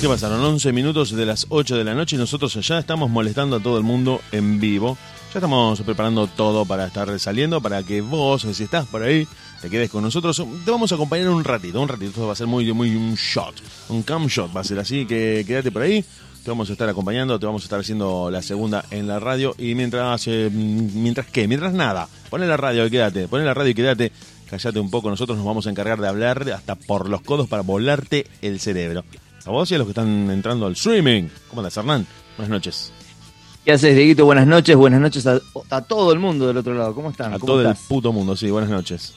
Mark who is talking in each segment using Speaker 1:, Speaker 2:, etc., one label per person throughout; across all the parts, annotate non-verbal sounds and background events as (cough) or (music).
Speaker 1: ¿Qué pasaron? 11 minutos de las 8 de la noche y nosotros ya estamos molestando a todo el mundo en vivo. Ya estamos preparando todo para estar saliendo, para que vos, si estás por ahí, te quedes con nosotros. Te vamos a acompañar un ratito, un ratito. Esto va a ser muy, muy un shot, un cam shot va a ser así, que quédate por ahí. Te vamos a estar acompañando, te vamos a estar haciendo la segunda en la radio. Y mientras, eh, mientras qué, mientras nada, pone la radio y quédate, pone la radio y quédate. Callate un poco, nosotros nos vamos a encargar de hablar hasta por los codos para volarte el cerebro. A vos y a los que están entrando al streaming. ¿Cómo andas, Hernán? Buenas noches.
Speaker 2: ¿Qué haces, Dieguito? Buenas noches, buenas noches a, a todo el mundo del otro lado. ¿Cómo están?
Speaker 1: A
Speaker 2: ¿Cómo
Speaker 1: todo el puto mundo, sí, buenas noches.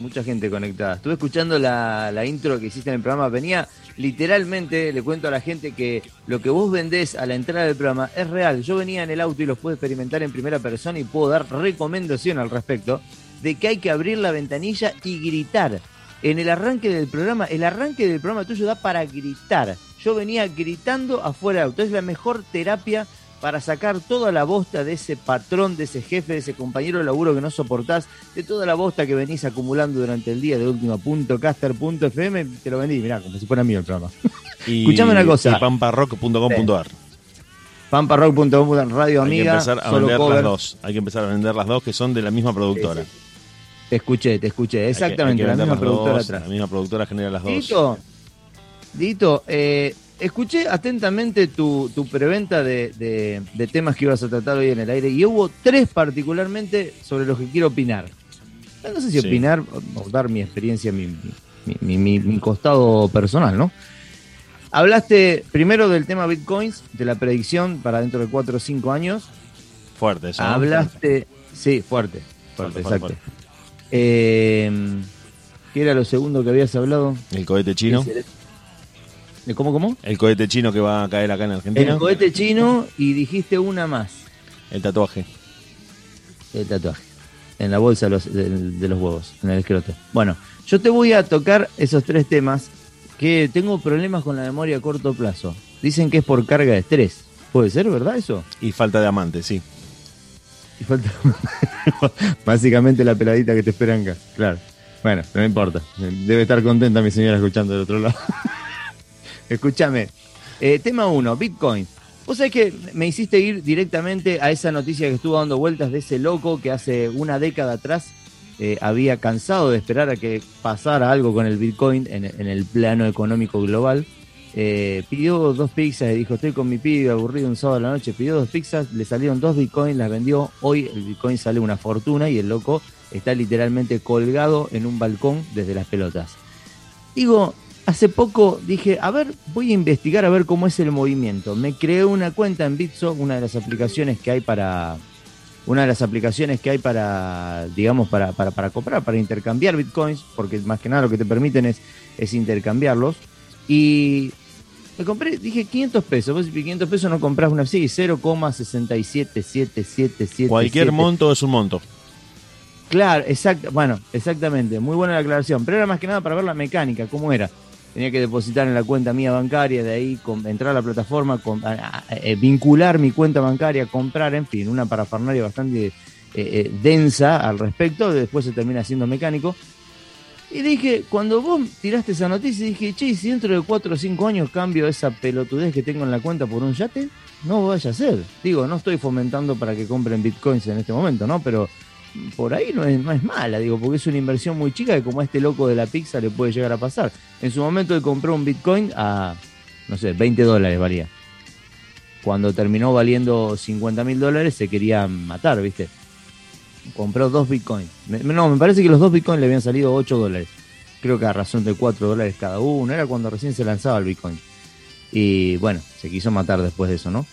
Speaker 2: Mucha gente conectada. Estuve escuchando la, la intro que hiciste en el programa. Venía literalmente, le cuento a la gente que lo que vos vendés a la entrada del programa es real. Yo venía en el auto y los pude experimentar en primera persona y puedo dar recomendación al respecto de que hay que abrir la ventanilla y gritar. En el arranque del programa, el arranque del programa tuyo da para gritar. Yo venía gritando afuera del auto. Es la mejor terapia para sacar toda la bosta de ese patrón, de ese jefe, de ese compañero de laburo que no soportás, de toda la bosta que venís acumulando durante el día de última punto caster.fm, te lo vendí, mirá, como si fuera mío el programa. (laughs)
Speaker 1: Y,
Speaker 2: Escuchame una cosa.
Speaker 1: pamparrock.com.ar.
Speaker 2: Pamparrock.com, radio
Speaker 1: Hay que
Speaker 2: amiga,
Speaker 1: empezar a vender las dos. Hay que empezar a vender las dos que son de la misma productora.
Speaker 2: Sí, Te escuché, te escuché,
Speaker 1: Hay que-
Speaker 2: exactamente,
Speaker 1: hay que
Speaker 2: la misma productora
Speaker 1: dos,
Speaker 2: atrás.
Speaker 1: La misma productora genera las dos.
Speaker 2: Dito, Dito, eh, escuché atentamente tu, tu preventa de, de- de temas que ibas a tratar hoy en el aire y hubo tres particularmente sobre los que quiero opinar. No sé si
Speaker 1: Sí.
Speaker 2: opinar o dar mi experiencia, mi, mi- mi- mi- costado personal, ¿no? Hablaste primero del tema Bitcoins, de la predicción para dentro de cuatro o cinco años.
Speaker 1: Fuerte eso.
Speaker 2: Hablaste, sí, fuerte,
Speaker 1: Fuerte,
Speaker 2: fuerte,
Speaker 1: fuerte,
Speaker 2: exacto. Eh, ¿Qué era lo segundo que habías hablado?
Speaker 1: El cohete chino.
Speaker 2: ¿De ¿Cómo, cómo?
Speaker 1: El cohete chino que va a caer acá en Argentina.
Speaker 2: El cohete chino y dijiste una más,
Speaker 1: El tatuaje.
Speaker 2: el tatuaje, en la bolsa de los, de, de los huevos, en el escroto. Bueno, yo te voy a tocar esos tres temas que tengo problemas con la memoria a corto plazo. Dicen que es por carga de estrés. ¿Puede ser, verdad eso?
Speaker 1: Y falta de amante, sí.
Speaker 2: Falta (laughs) básicamente la peladita que te esperan acá. Claro. Bueno, no importa. Debe estar contenta mi señora escuchando del otro lado. (laughs) Escúchame. Eh, tema 1, Bitcoin. Vos sabés que me hiciste ir directamente a esa noticia que estuvo dando vueltas de ese loco que hace una década atrás eh, había cansado de esperar a que pasara algo con el Bitcoin en el plano económico global. Eh, pidió dos pizzas y dijo, estoy con mi pibe aburrido un sábado a la noche, pidió dos pizzas, le salieron dos bitcoins, las vendió, hoy el bitcoin sale una fortuna y el loco está literalmente colgado en un balcón desde las pelotas. Digo, hace poco dije, a ver, voy a investigar a ver cómo es el movimiento. Me creé una cuenta en Bitso, una de las aplicaciones que hay para una de las aplicaciones que hay para, digamos, para, para, para comprar, para intercambiar bitcoins, porque más que nada lo que te permiten es, es intercambiarlos. Y me compré, dije 500 pesos. Vos si 500 pesos no compras una, sí, 0,67777.
Speaker 1: Cualquier monto es un monto.
Speaker 2: Claro, exacto, bueno, exactamente, muy buena la aclaración, pero era más que nada para ver la mecánica, cómo era. Tenía que depositar en la cuenta mía bancaria, de ahí com- entrar a la plataforma, a- a- eh, vincular mi cuenta bancaria, comprar, en fin, una parafernalia bastante eh, eh, densa al respecto, después se termina siendo mecánico. Y dije, cuando vos tiraste esa noticia, dije, che, ¿y si dentro de 4 o 5 años cambio esa pelotudez que tengo en la cuenta por un yate, no vaya a ser. Digo, no estoy fomentando para que compren bitcoins en este momento, ¿no? Pero por ahí no es, no es mala, digo, porque es una inversión muy chica que como a este loco de la pizza le puede llegar a pasar. En su momento él compró un bitcoin a, no sé, 20 dólares valía. Cuando terminó valiendo 50 mil dólares se quería matar, ¿viste? Compró dos bitcoins. No, me parece que los dos bitcoins le habían salido 8 dólares. Creo que a razón de 4 dólares cada uno. Era cuando recién se lanzaba el bitcoin. Y bueno, se quiso matar después de eso, ¿no?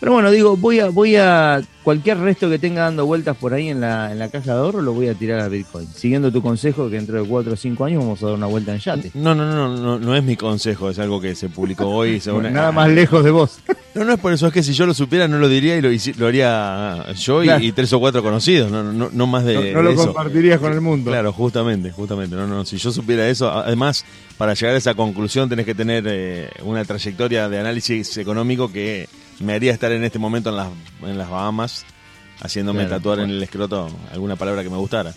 Speaker 2: Pero bueno, digo, voy a, voy a cualquier resto que tenga dando vueltas por ahí en la, en la caja de ahorro, lo voy a tirar a Bitcoin. Siguiendo tu consejo que dentro de 4 o 5 años vamos a dar una vuelta en yate.
Speaker 1: No, no, no, no, no es mi consejo, es algo que se publicó hoy. (laughs) según-
Speaker 2: Nada más lejos de vos. (laughs)
Speaker 1: No, no es por eso, es que si yo lo supiera no lo diría y lo, lo haría yo y-
Speaker 2: Claro.
Speaker 1: y, tres o cuatro conocidos, no, no, no más de,
Speaker 2: No, no
Speaker 1: de
Speaker 2: lo
Speaker 1: eso.
Speaker 2: compartirías con el mundo.
Speaker 1: Claro, justamente, justamente. No, no, si yo supiera eso, además, para llegar a esa conclusión tenés que tener eh, una trayectoria de análisis económico que me haría estar en este momento en las, en las Bahamas haciéndome
Speaker 2: Claro,
Speaker 1: tatuar en el escroto alguna palabra que me gustara.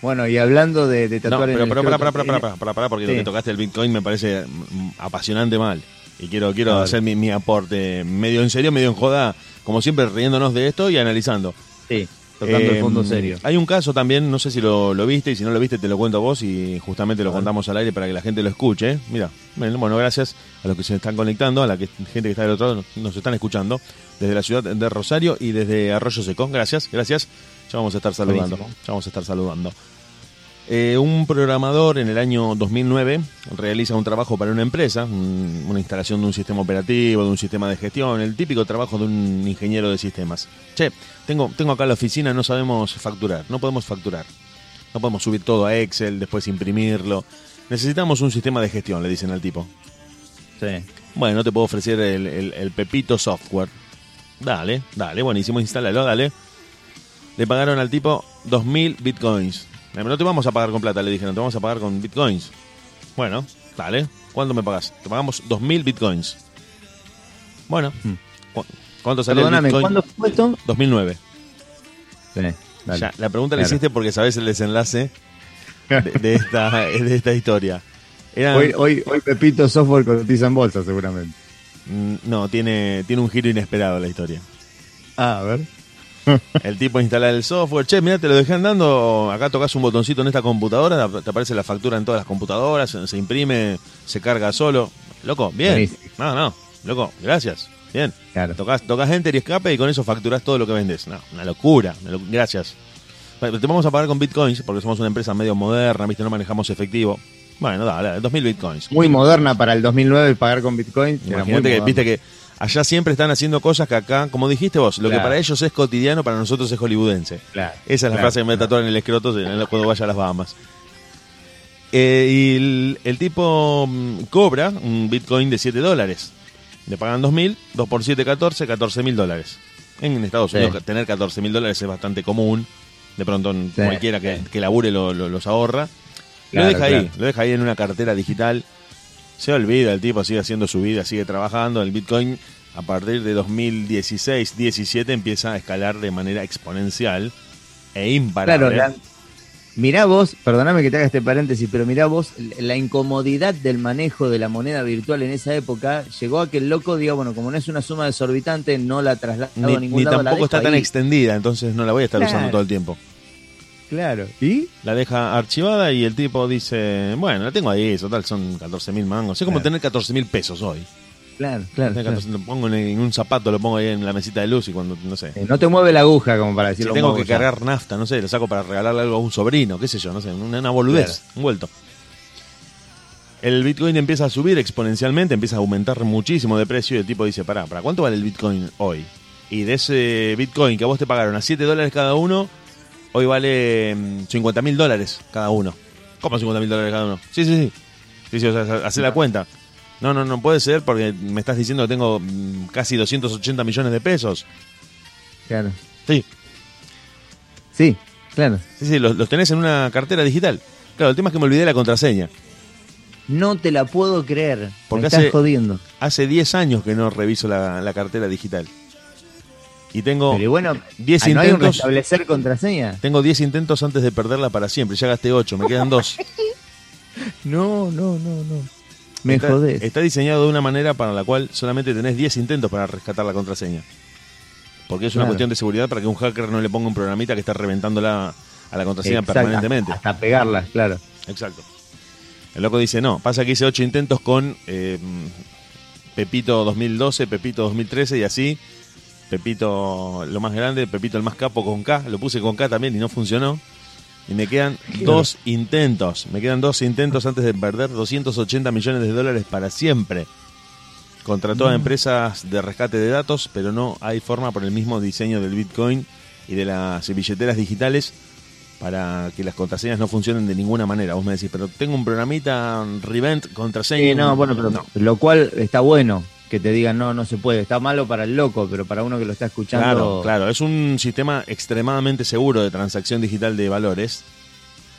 Speaker 2: Bueno, y hablando de, de
Speaker 1: No,
Speaker 2: tatuar en
Speaker 1: pero,
Speaker 2: el
Speaker 1: pero,
Speaker 2: escroto,
Speaker 1: para, para, para,
Speaker 2: eh,
Speaker 1: para, para, para, porque
Speaker 2: Sí.
Speaker 1: lo que tocaste el Bitcoin me parece mm, apasionante mal. Y quiero, quiero hacer mi, mi aporte medio en serio, medio en joda, como siempre riéndonos de esto y analizando.
Speaker 2: Sí, tocando el
Speaker 1: Eh,
Speaker 2: fondo serio.
Speaker 1: Hay un caso también, no sé si lo, lo viste, y si no lo viste te lo cuento a vos y justamente lo contamos al aire para que la gente lo escuche. Mira, bueno, gracias a los que se están conectando, a la que, gente que está del otro lado, nos están escuchando desde la ciudad de Rosario y desde Arroyo Seco. Gracias, gracias. Ya vamos a estar saludando.
Speaker 2: Buenísimo.
Speaker 1: Ya vamos a estar saludando. Eh, un programador en el año 2009 realiza un trabajo para una empresa, un- una instalación de un sistema operativo, de un sistema de gestión, el típico trabajo de un ingeniero de sistemas. Che, tengo, tengo acá la oficina, no sabemos facturar, no podemos facturar. No podemos subir todo a Excel, después imprimirlo. Necesitamos un sistema de gestión, le dicen al tipo.
Speaker 2: Sí.
Speaker 1: Bueno, no te puedo ofrecer el, el- el Pepito Software. Dale, dale, buenísimo, instálalo, dale. Le pagaron al tipo 2.000 bitcoins. Eh, No te vamos a pagar con plata, le dijeron, te vamos a pagar con bitcoins. Bueno, dale, ¿cuánto me pagas? Te pagamos 2.000 bitcoins. Bueno,
Speaker 2: Hmm.
Speaker 1: ¿cu- ¿cuánto sale
Speaker 2: Perdóname,
Speaker 1: el bitcoin?
Speaker 2: ¿cuándo fue esto?
Speaker 1: 2009.
Speaker 2: Sí, dale.
Speaker 1: Ya, la pregunta la
Speaker 2: Claro.
Speaker 1: hiciste porque sabes el desenlace de, de esta, (laughs) de esta historia. Eran-
Speaker 2: Hoy, hoy, hoy Pepito Software cotiza en bolsa, seguramente.
Speaker 1: Mm, No, tiene, tiene un giro inesperado la historia.
Speaker 2: Ah, a ver.
Speaker 1: El tipo instala el software. Che, mira, te lo dejé andando. Acá tocas un botoncito en esta computadora. Te aparece la factura en todas las computadoras. Se, se imprime, se carga solo. Loco, bien.
Speaker 2: Buenísimo.
Speaker 1: No, no. Loco, gracias. Bien.
Speaker 2: Claro.
Speaker 1: Tocas, tocas enter y escape y con eso facturas todo lo que vendes. No, una locura. una lo- gracias. Te vamos a pagar con bitcoins porque somos una empresa medio moderna, ¿viste? No manejamos efectivo. Bueno, dale, 2000 bitcoins.
Speaker 2: Muy moderna para el 2009 pagar con Bitcoin. era muy
Speaker 1: Imagínate que, viste que allá siempre están haciendo cosas que acá, como dijiste vos, lo que para ellos es cotidiano, para nosotros es hollywoodense.
Speaker 2: Claro,
Speaker 1: Esa es la frase que me tatuaron en el escroto cuando vaya a las Bahamas. Eh, y el, el tipo mm, cobra un Bitcoin de 7 dólares. Le pagan 2.000, 2 por 7, 14, 14 mil dólares. En Estados
Speaker 2: Sí.
Speaker 1: Unidos tener 14 mil dólares es bastante común. De pronto
Speaker 2: Sí,
Speaker 1: cualquiera que,
Speaker 2: sí.
Speaker 1: que labure lo- lo- los ahorra.
Speaker 2: Claro,
Speaker 1: lo deja ahí,
Speaker 2: claro.
Speaker 1: lo deja ahí en una cartera digital. Se olvida, el tipo sigue haciendo su vida, sigue trabajando. El Bitcoin a partir de 2016, 17 empieza a escalar de manera exponencial e imparable.
Speaker 2: Claro, la- mirá vos, perdóname que te haga este paréntesis, pero mirá vos, la incomodidad del manejo de la moneda virtual en esa época llegó a que el loco diga, bueno, como no es una suma desorbitante, no la traslado
Speaker 1: ni,
Speaker 2: a ningún
Speaker 1: ni
Speaker 2: lado. la
Speaker 1: tampoco
Speaker 2: dejo
Speaker 1: está tan extendida, entonces no la voy a estar
Speaker 2: Claro.
Speaker 1: usando todo el tiempo.
Speaker 2: Claro. ¿Y?
Speaker 1: La deja archivada y el tipo dice, bueno, la tengo ahí, total son 14 mil mangos. Es como
Speaker 2: Claro.
Speaker 1: tener 14 mil pesos hoy.
Speaker 2: Claro, claro.
Speaker 1: Tener
Speaker 2: claro.
Speaker 1: 14 lo pongo en, en un zapato, lo pongo ahí en la mesita de luz y cuando, no sé.
Speaker 2: Eh, No te mueve la aguja como para
Speaker 1: Si
Speaker 2: decirlo.
Speaker 1: tengo que
Speaker 2: ya.
Speaker 1: cargar nafta, no sé, lo saco para regalarle algo a un sobrino, qué sé yo, no sé, una, una boludez,
Speaker 2: Claro.
Speaker 1: un vuelto. El Bitcoin empieza a subir exponencialmente, empieza a aumentar muchísimo de precio y el tipo dice, pará, ¿para cuánto vale el Bitcoin hoy? Y de ese Bitcoin que a vos te pagaron a 7 dólares cada uno, hoy vale 50 mil dólares cada uno. ¿Cómo 50 mil dólares cada uno? Sí, sí, sí. Sí, sí, o sea, hace la cuenta. No, no, no puede ser porque me estás diciendo que tengo mm, casi 280 millones de pesos.
Speaker 2: Claro.
Speaker 1: Sí,
Speaker 2: Sí, claro.
Speaker 1: Sí, sí, los, los tenés en una cartera digital. Claro, el tema es que me olvidé la contraseña.
Speaker 2: No te la puedo creer.
Speaker 1: Porque
Speaker 2: Me estás
Speaker 1: hace-
Speaker 2: jodiendo.
Speaker 1: Hace 10 años que no reviso la, la cartera digital. Y tengo
Speaker 2: Pero bueno,
Speaker 1: 10
Speaker 2: ah, ¿no hay un
Speaker 1: intentos.
Speaker 2: restablecer contraseña?
Speaker 1: Tengo 10 intentos antes de perderla para siempre. Ya gasté 8, me quedan 2. (laughs)
Speaker 2: No, no, no, no. Me
Speaker 1: está,
Speaker 2: jodés.
Speaker 1: está diseñado de una manera para la cual solamente tenés 10 intentos para rescatar la contraseña. Porque es una
Speaker 2: Claro.
Speaker 1: cuestión de seguridad para que un hacker no le ponga un programita que está reventándola a la contraseña
Speaker 2: Exacto,
Speaker 1: permanentemente.
Speaker 2: Hasta pegarla, claro.
Speaker 1: Exacto. El loco dice, no, pasa que hice ocho intentos con eh, Pepito 2012, Pepito 2013 y así. Pepito lo más grande, Pepito el más capo con K. Lo puse con K también y no funcionó. Y me quedan dos intentos. Me quedan dos intentos antes de perder 280 millones de dólares para siempre. Contrató a empresas de rescate de datos, pero no hay forma por el mismo diseño del Bitcoin y de las billeteras digitales para que las contraseñas no funcionen de ninguna manera. Vos me decís, pero tengo un programita Revent contraseña.
Speaker 2: Sí, no, bueno, pero
Speaker 1: No.
Speaker 2: lo cual está bueno que te digan no, no se puede. Está malo para el loco, pero para uno que lo está escuchando.
Speaker 1: Claro, claro. Es un sistema extremadamente seguro de transacción digital de valores,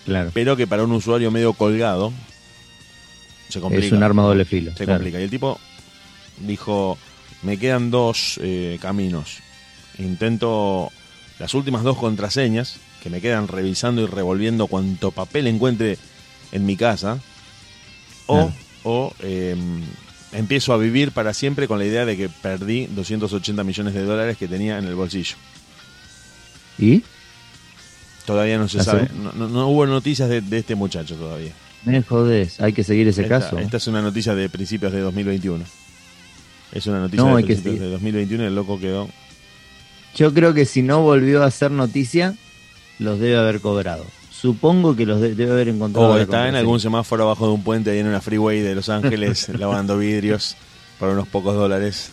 Speaker 2: Claro.
Speaker 1: pero que para un usuario medio colgado se complica.
Speaker 2: Es un arma doble filo.
Speaker 1: Se
Speaker 2: claro.
Speaker 1: complica. Y el tipo dijo, me quedan dos eh, caminos. Intento las últimas dos contraseñas, que me quedan revisando y revolviendo cuanto papel encuentre en mi casa, o,
Speaker 2: Claro.
Speaker 1: o em, empiezo a vivir para siempre con la idea de que perdí 280 millones de dólares que tenía en el bolsillo.
Speaker 2: ¿Y?
Speaker 1: Todavía no se
Speaker 2: ¿La
Speaker 1: sabe, no, no- no hubo noticias de, de este muchacho todavía.
Speaker 2: Me jodés, hay que seguir ese
Speaker 1: esta,
Speaker 2: caso.
Speaker 1: esta es una noticia de principios de 2021. Es una noticia
Speaker 2: No,
Speaker 1: de
Speaker 2: que
Speaker 1: principios
Speaker 2: seguir.
Speaker 1: de 2021 y el loco quedó
Speaker 2: Yo creo que si no volvió a ser noticia, los debe haber cobrado. Supongo que los de- debe haber encontrado.
Speaker 1: O está en algún semáforo abajo de un puente ahí en una freeway de Los Ángeles (laughs) lavando vidrios por unos pocos dólares.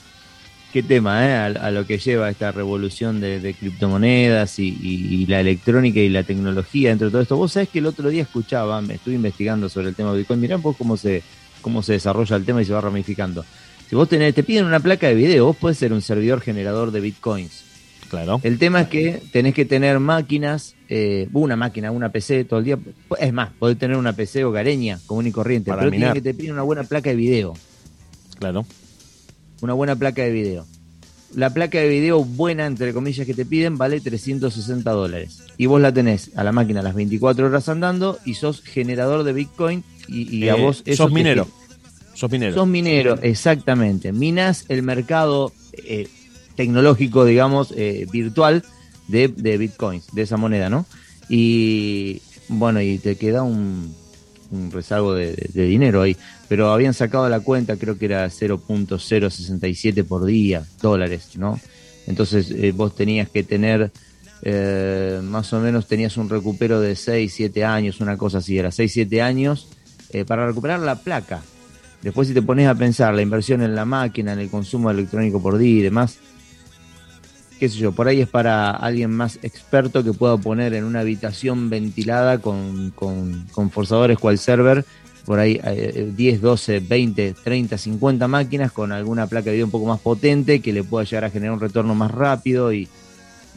Speaker 2: Qué tema, ¿eh? A, a lo que lleva esta revolución de, de criptomonedas y, y- y la electrónica y la tecnología dentro de todo esto. Vos sabés que el otro día escuchaba, me estuve investigando sobre el tema de Bitcoin. Mirá vos cómo se, cómo se desarrolla el tema y se va ramificando. Si vos tenés, te piden una placa de video, vos podés ser un servidor generador de Bitcoins.
Speaker 1: Claro.
Speaker 2: El tema es que tenés que tener máquinas, eh, una máquina, una PC todo el día. Es más, podés tener una PC hogareña común y corriente,
Speaker 1: Para
Speaker 2: pero
Speaker 1: minar.
Speaker 2: que te piden una buena placa de video.
Speaker 1: Claro.
Speaker 2: Una buena placa de video. La placa de video buena, entre comillas, que te piden vale 360 dólares. Y vos la tenés a la máquina las 24 horas andando y sos generador de Bitcoin y, y a
Speaker 1: Eh,
Speaker 2: vos eso
Speaker 1: sos minero. Sos minero.
Speaker 2: Sos minero, exactamente. Minas el mercado eh, tecnológico, digamos, eh, virtual de, de bitcoins, de esa moneda, ¿no? Y bueno, y te queda un, un rezago de, dinero ahí. Pero habían sacado la cuenta, creo que era 0.067 por día, dólares, ¿no? Entonces eh, vos tenías que tener, eh, más o menos tenías un recupero de 6, 7 años, una cosa así, era 6, 7 años eh, para recuperar la placa. Después si te pones a pensar la inversión en la máquina, en el consumo electrónico por día y demás, qué sé yo, por ahí es para alguien más experto que pueda poner en una habitación ventilada con, con, con forzadores cual server, por ahí eh, 10, 12, 20, 30, 50 máquinas con alguna placa de video un poco más potente que le pueda llegar a generar un retorno más rápido y,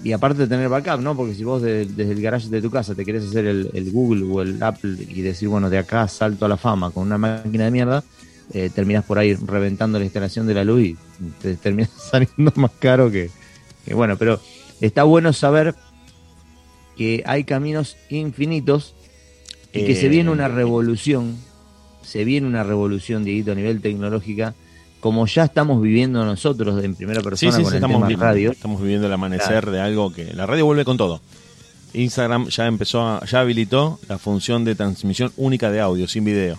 Speaker 2: y aparte de tener backup, ¿no? Porque si vos de- desde el garage de tu casa te querés hacer el, Google o el Apple y decir, bueno, de acá salto a la fama con una máquina de mierda, eh, terminás por ahí reventando la instalación de la luz y te terminas (laughs) saliendo más caro que, que bueno, pero está bueno saber que hay caminos infinitos y que
Speaker 1: Eh,
Speaker 2: se viene una revolución, se viene una revolución, Dieguito, a nivel tecnológica, como ya estamos viviendo nosotros en primera persona
Speaker 1: sí,
Speaker 2: con
Speaker 1: sí,
Speaker 2: el
Speaker 1: estamos,
Speaker 2: tema radio.
Speaker 1: estamos viviendo el amanecer de algo que la radio vuelve con todo. Instagram ya empezó, a- ya habilitó la función de transmisión única de audio, sin video,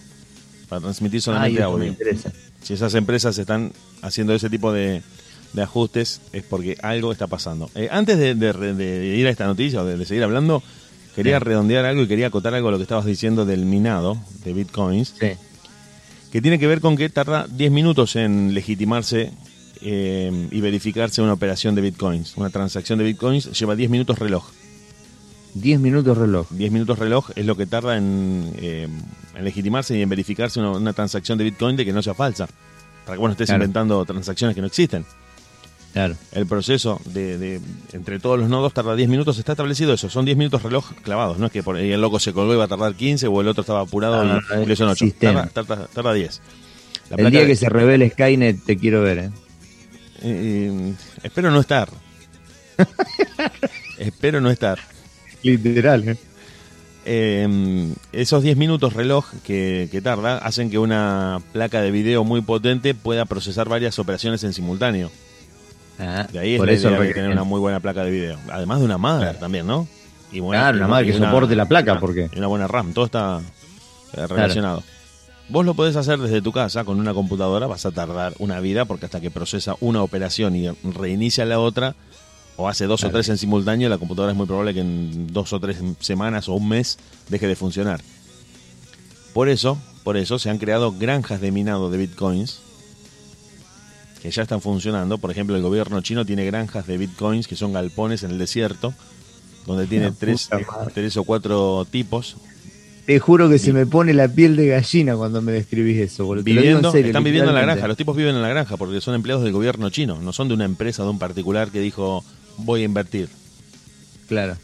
Speaker 1: para transmitir solamente
Speaker 2: me
Speaker 1: audio.
Speaker 2: interesa.
Speaker 1: Si esas empresas están haciendo ese tipo de, de ajustes es porque algo está pasando. Eh, antes de, de- de ir a esta noticia o de, de seguir hablando, quería
Speaker 2: Sí.
Speaker 1: redondear algo y quería acotar algo a lo que estabas diciendo del minado de bitcoins,
Speaker 2: Sí.
Speaker 1: que tiene que ver con que tarda 10 minutos en legitimarse eh, y verificarse una operación de bitcoins. Una transacción de bitcoins lleva 10 minutos reloj.
Speaker 2: 10 minutos reloj.
Speaker 1: 10 minutos reloj es lo que tarda en, eh, en legitimarse y en verificarse una, una transacción de bitcoin de que no sea falsa. Para que vos no estés
Speaker 2: Claro.
Speaker 1: inventando transacciones que no existen.
Speaker 2: Claro.
Speaker 1: El proceso de, de- entre todos los nodos tarda 10 minutos, está establecido eso, son 10 minutos reloj clavados, no es que por ahí el loco se colgó y va a tardar 15 o el otro estaba apurado
Speaker 2: No,
Speaker 1: y, le son 8.
Speaker 2: sistema.
Speaker 1: Tarda, tarda- tarda 10. La
Speaker 2: el día
Speaker 1: de-
Speaker 2: que se revele Skynet te quiero ver, ¿eh?
Speaker 1: eh, espero no estar. (laughs) espero no estar.
Speaker 2: Literal, ¿eh?
Speaker 1: Eh, esos 10 minutos reloj que, que tarda hacen que una placa de video muy potente pueda procesar varias operaciones en simultáneo.
Speaker 2: Ah,
Speaker 1: De ahí es
Speaker 2: por
Speaker 1: la
Speaker 2: eso
Speaker 1: idea de tener una muy buena placa de video. Además de una madre
Speaker 2: Claro.
Speaker 1: también, ¿no? Y buena-
Speaker 2: Claro,
Speaker 1: y
Speaker 2: una madre que soporte la placa, porque-
Speaker 1: Y una buena RAM, todo está eh, relacionado. Vos lo podés hacer desde tu casa con una computadora, vas a tardar una vida porque hasta que procesa una operación y reinicia la otra, o hace dos o tres en simultáneo, la computadora es muy probable que en dos o tres semanas o un mes deje de funcionar. Por eso, por eso se han creado granjas de minado de bitcoins que ya están funcionando. Por ejemplo, el gobierno chino tiene granjas de bitcoins que son galpones en el desierto, donde tiene tres, tres o cuatro tipos
Speaker 2: Te juro que se me pone la piel de gallina cuando me describís eso, boludo. En
Speaker 1: viviendo,
Speaker 2: serio,
Speaker 1: están viviendo en la granja. Los tipos viven en la granja porque son empleados del gobierno chino, no son de una empresa, de un particular que dijo voy a invertir.
Speaker 2: Claro.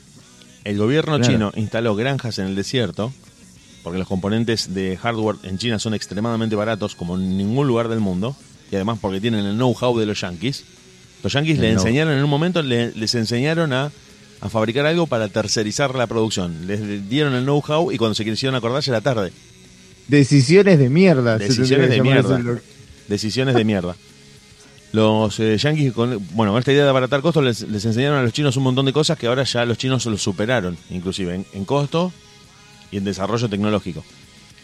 Speaker 1: El gobierno
Speaker 2: Claro.
Speaker 1: chino instaló granjas en el desierto porque los componentes de hardware en China son extremadamente baratos como en ningún lugar del mundo y además porque tienen el know-how de los yankees. Los yankees
Speaker 2: El
Speaker 1: le
Speaker 2: know-
Speaker 1: enseñaron en un momento, le- les enseñaron a a fabricar algo para tercerizar la producción. Les dieron el know-how y cuando se quisieron acordar ya era tarde.
Speaker 2: Decisiones de mierda.
Speaker 1: Decisiones de mierda. Decisiones de mierda. Los eh, yankees, con, bueno, con esta idea de abaratar costos, les, enseñaron a los chinos un montón de cosas que ahora ya los chinos los superaron, inclusive en, costo y en desarrollo tecnológico.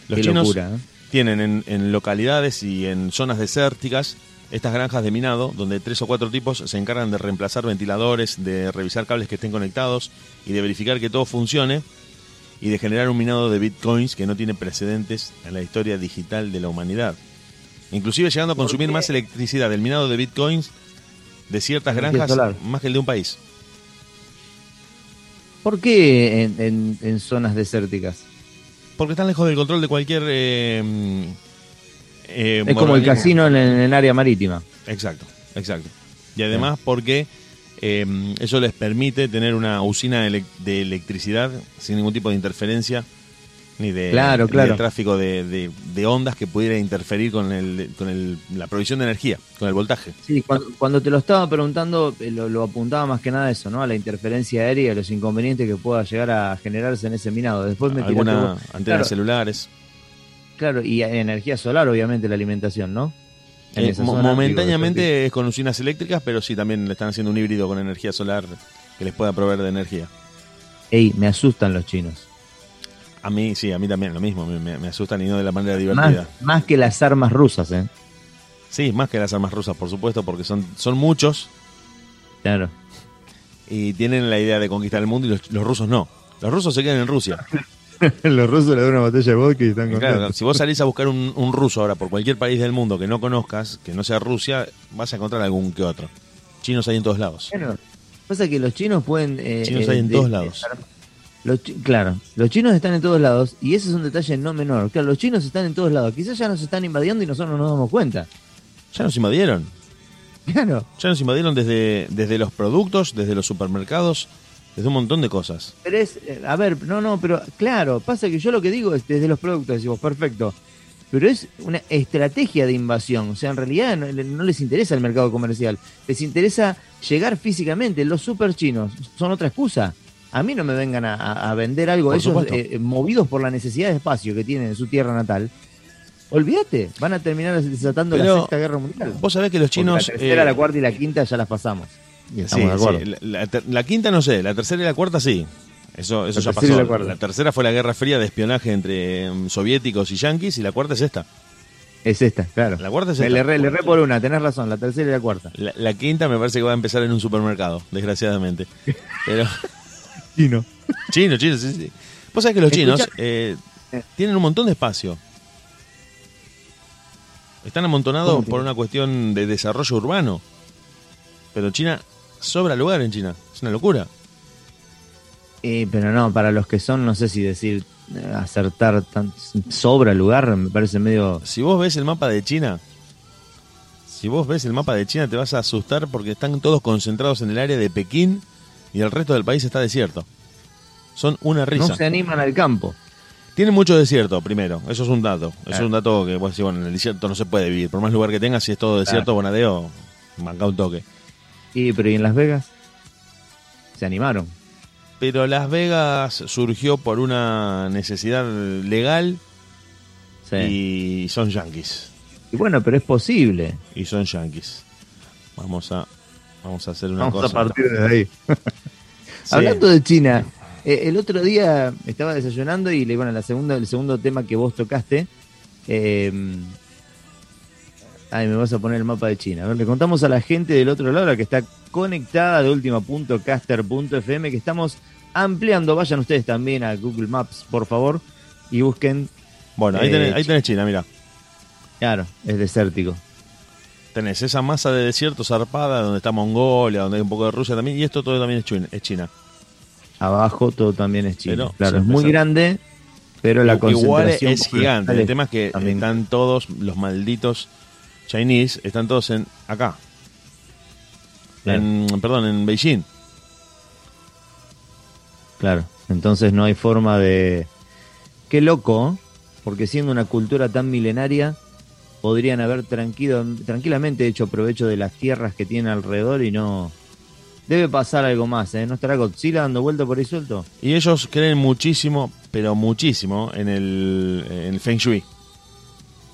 Speaker 1: Los chinos ¿eh? Tienen en, en localidades y en zonas desérticas estas granjas de minado, donde tres o cuatro tipos se encargan de reemplazar ventiladores, de revisar cables que estén conectados y de verificar que todo funcione y de generar un minado de bitcoins que no tiene precedentes en la historia digital de la humanidad. Inclusive llegando a consumir más electricidad del minado de bitcoins de ciertas granjas más que el de un país.
Speaker 2: ¿Por qué en, zonas desérticas?
Speaker 1: Porque están lejos del control de cualquier eh,
Speaker 2: eh, es como el casino en, el área marítima.
Speaker 1: Exacto, exacto. Y además porque eh, eso les permite tener una usina de electricidad sin ningún tipo de interferencia ni de,
Speaker 2: claro, claro.
Speaker 1: tráfico de, ondas que pudiera interferir con, el, con la provisión de energía, con el voltaje.
Speaker 2: Sí, cuando, te lo estaba preguntando, eh, lo, apuntaba más que nada eso, ¿no? A la interferencia aérea, los inconvenientes que pueda llegar a generarse en ese minado. Después me
Speaker 1: Alguna antenas celulares.
Speaker 2: Claro, y energía solar, obviamente, la alimentación, ¿no?
Speaker 1: Eh, momentáneamente es con usinas eléctricas, pero sí también le están haciendo un híbrido con energía solar que les pueda proveer de energía.
Speaker 2: Ey, me asustan los chinos.
Speaker 1: A mí, sí, a mí también lo mismo, me, asustan y no de la manera divertida.
Speaker 2: Más, que las armas rusas, ¿eh?
Speaker 1: Sí, más que las armas rusas, por supuesto, porque son, son muchos.
Speaker 2: Claro.
Speaker 1: Y tienen la idea de conquistar el mundo y los, los rusos no. Los rusos se quedan en Rusia. (laughs)
Speaker 2: Los rusos le dan una botella de vodka y están
Speaker 1: Claro, si vos salís a buscar un, ruso ahora por cualquier país del mundo que no conozcas, que no sea Rusia, vas a encontrar algún que otro. Chinos hay en todos lados.
Speaker 2: Claro. Pasa que los chinos pueden...
Speaker 1: Eh, chinos hay en eh, todos lados.
Speaker 2: Los, claro, los chinos están en todos lados y ese es un detalle no menor. Claro, los chinos están en todos lados. Quizás ya nos están invadiendo y nosotros no nos damos cuenta.
Speaker 1: Ya nos invadieron.
Speaker 2: Claro.
Speaker 1: Ya nos invadieron desde, desde los productos, desde los supermercados, desde un montón de cosas.
Speaker 2: Pero es, eh, a ver, no, no, pero claro, pasa que yo lo que digo es desde los productos, decimos, perfecto. Pero es una estrategia de invasión. O sea, en realidad no, les interesa el mercado comercial. Les interesa llegar físicamente. Los super chinos son otra excusa. A mí no me vengan a, vender algo. Ellos, eh, movidos por la necesidad de espacio que tienen en su tierra natal, olvídate, van a terminar desatando la Sexta Guerra Mundial.
Speaker 1: Vos sabés que los chinos.
Speaker 2: la tercera, la eh, cuarta y la quinta ya las pasamos.
Speaker 1: La, quinta no sé, la tercera y la cuarta sí. Eso, eso ya pasó. La, tercera fue la Guerra Fría de espionaje entre mm, soviéticos y yanquis y la cuarta es esta.
Speaker 2: Es esta, claro.
Speaker 1: La cuarta es esta.
Speaker 2: Le erré, por una, tenés razón, la tercera y la cuarta.
Speaker 1: La, quinta me parece que va a empezar en un supermercado, desgraciadamente. (laughs) Pero...
Speaker 2: chino.
Speaker 1: Chino, chino, sí, sí. Vos sabés que los chinos eh, tienen un montón de espacio. Están amontonados por una cuestión de desarrollo urbano. Pero China sobra lugar en China. Es una locura.
Speaker 2: pero no, para los que son, no sé si decir eh, acertar tan, sobra lugar, me parece medio...
Speaker 1: Si vos ves el mapa de China, si vos ves el mapa de China te vas a asustar porque están todos concentrados en el área de Pekín y el resto del país está desierto. Son una risa.
Speaker 2: No se animan al campo.
Speaker 1: Tienen mucho desierto, primero. Eso es un dato. Eso es un dato que, bueno, en el desierto no se puede vivir. Por más lugar que tengas, si es todo desierto, Bonadeo, manca un toque.
Speaker 2: Y pero ¿y en Las Vegas? Se animaron.
Speaker 1: Pero Las Vegas surgió por una necesidad legal y son yankees.
Speaker 2: Y bueno, pero es posible.
Speaker 1: Y son yankees. Vamos a, vamos a hacer una cosa.
Speaker 2: Vamos a partir de ahí. (laughs) Hablando de China, eh, el otro día estaba desayunando y bueno, la segunda, el segundo tema que vos tocaste, eh, Ay, me vas a poner el mapa de China. A ver, le contamos a la gente del otro lado, la que está conectada de última.caster.fm, que estamos ampliando. Vayan ustedes también a Google Maps, por favor, y busquen.
Speaker 1: Bueno, ahí, tenés, ahí tenés China, mira.
Speaker 2: Claro, es desértico.
Speaker 1: Tenés esa masa de desierto zarpada, donde está Mongolia, donde hay un poco de Rusia también, y esto todo también es China.
Speaker 2: Abajo todo también es China. claro, es muy grande, pero la concentración...
Speaker 1: Igual es gigante. El tema es que están todos los malditos Chinese están todos en acá. En, perdón, en Beijing.
Speaker 2: Claro, entonces no hay forma de... Qué loco, porque siendo una cultura tan milenaria, podrían haber tranquilo, tranquilamente hecho provecho de las tierras que tienen alrededor y no, Debe pasar algo más, ¿eh? ¿No estará Godzilla dando vuelta por ahí suelto?
Speaker 1: Y ellos creen muchísimo, pero muchísimo, en el, en el Feng Shui.